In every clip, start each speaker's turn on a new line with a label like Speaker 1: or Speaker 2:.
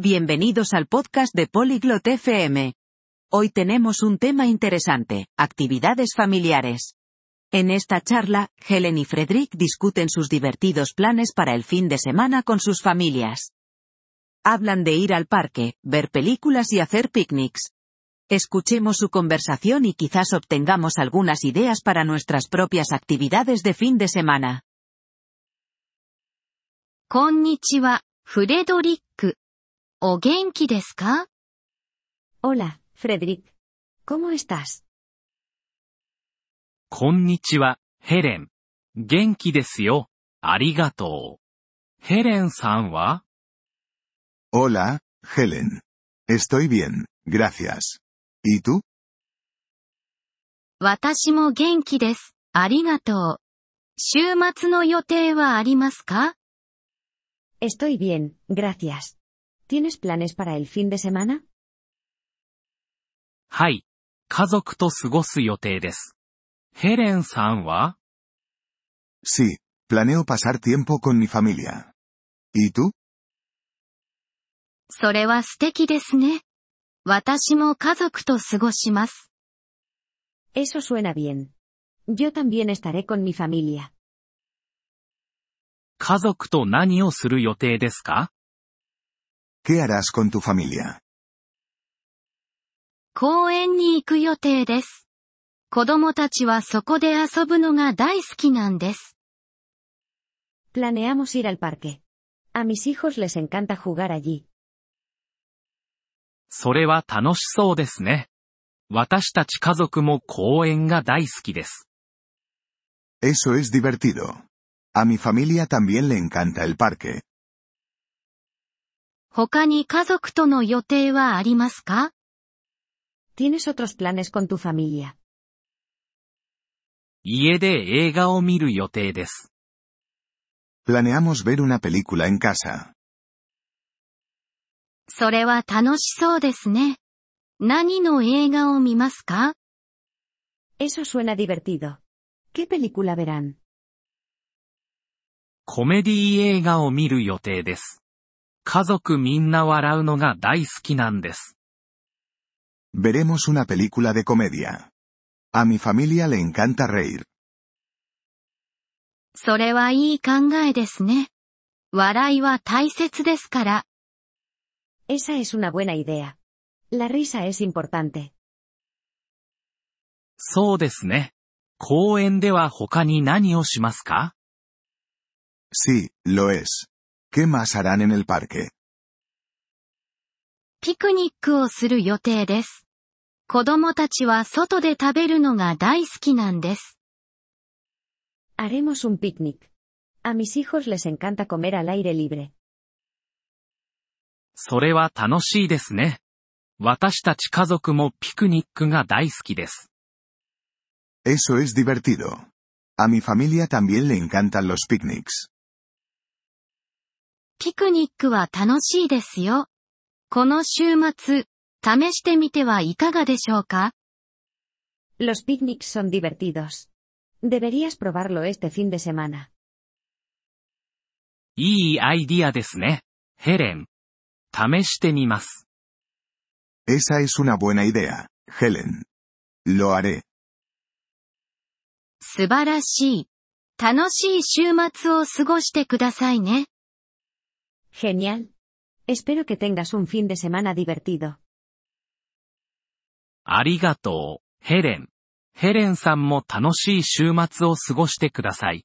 Speaker 1: Bienvenidos al podcast de Polyglot FM. Hoy tenemos un tema interesante, actividades familiares. En esta charla, Helen y Frederick discuten sus divertidos planes para el fin de semana con sus familias. Hablan de ir al parque, ver películas y hacer picnics. Escuchemos su conversación y quizás obtengamos algunas ideas para nuestras propias actividades de fin de semana.
Speaker 2: こんにちは、フレドリック。 お元気ですか
Speaker 3: Hola, Frederick. ¿Cómo estás?
Speaker 4: こんにちは、ヘレン。元気ですよ。ありがとう。ヘレンさんは
Speaker 5: Hola, Helen. Estoy bien, gracias. ¿Y tú?
Speaker 2: 私も元気です。ありがとう。週末の予定はありますか
Speaker 3: Estoy bien, gracias. ¿Tienes planes para el fin de semana?
Speaker 4: はい。家族と過ごす予定です。ヘレンさんは
Speaker 5: Sí, planeo pasar tiempo con mi familia. ¿Y tú?
Speaker 2: それは素敵ですね。私も家族と過ごします。
Speaker 3: Eso suena bien. Yo también estaré con mi familia.
Speaker 4: 家族と何をする予定ですか
Speaker 5: ¿Qué harás con tu familia?
Speaker 2: 公園に行く予定です。子供たちはそこで遊ぶのが大好きなんです。
Speaker 3: Planeamos ir al parque. A mis hijos les encanta jugar allí.
Speaker 4: それは楽しそうですね。私たち家族も公園が大好きです。
Speaker 5: Eso es divertido. A mi familia también le encanta el parque.
Speaker 2: 他に家族との予定はありますか
Speaker 3: ¿Tienes otros planes con tu familia?
Speaker 4: 家で映画を見る予定です。
Speaker 5: Planeamos ver una película en casa.
Speaker 2: それは楽しそうですね。何の映画を見ますか
Speaker 3: Eso suena divertido. ¿Qué película verán?
Speaker 4: コメディ映画を見る予定です。家族みんな笑うのが大好きなんです。
Speaker 5: Veremos una película de comedia. A mi familia le encanta reír.
Speaker 2: それはいい考えですね。笑いは大切ですから。
Speaker 3: Esa es una buena idea. La risa es importante.
Speaker 4: そうですね。公園では他に何をしますか
Speaker 5: Sí, lo es. ¿Qué más harán en el parque?
Speaker 2: ピクニックをする予定です。子供たちは外で食べるのが大好きなんです。
Speaker 3: Haremos un picnic. A mis hijos les encanta comer al aire libre.
Speaker 4: それは楽しいですね。私たち家族もピクニックが大好きです。
Speaker 5: Eso es divertido. A mi familia también le encantan los picnics.
Speaker 2: ピクニックは楽しいですよ。この週末、試してみてはいかがでしょうか
Speaker 3: Los picnics son divertidos. Deberías probarlo este fin de semana.
Speaker 4: いいアイディアですね。ヘレン。試してみます。
Speaker 5: Esa es una buena idea, Helen. Lo haré.
Speaker 2: 素晴らしい。楽しい週末を過ごしてくださいね。
Speaker 3: Genial. Espero que tengas un fin de semana divertido.
Speaker 4: ありがとう、ヘレン。ヘレンさんも楽しい週末を過ごしてください。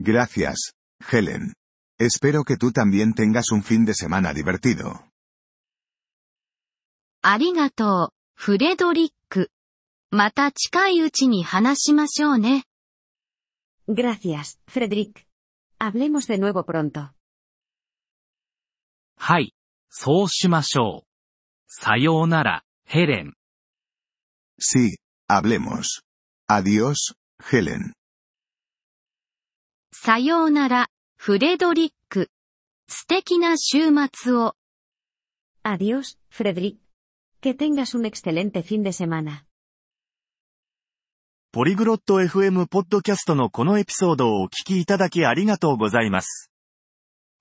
Speaker 5: Gracias, Helen. Espero que tú también tengas un fin de semana divertido.
Speaker 2: ありがとう、フレドリック。また近いうちに話しましょうね。
Speaker 3: Gracias, Frederick. Hablemos de nuevo pronto.
Speaker 4: はい。そうしましょう。さようなら、ヘレン。
Speaker 5: Sí, hablemos. Adiós, Helen.
Speaker 2: さようなら、フレドリック。素敵な週末を。
Speaker 3: Adiós, Frederick. Que tengas un excelente fin de semana.
Speaker 6: ポリグロット FM ポッドキャストのこのエピソードをお聞きいただきありがとうございます。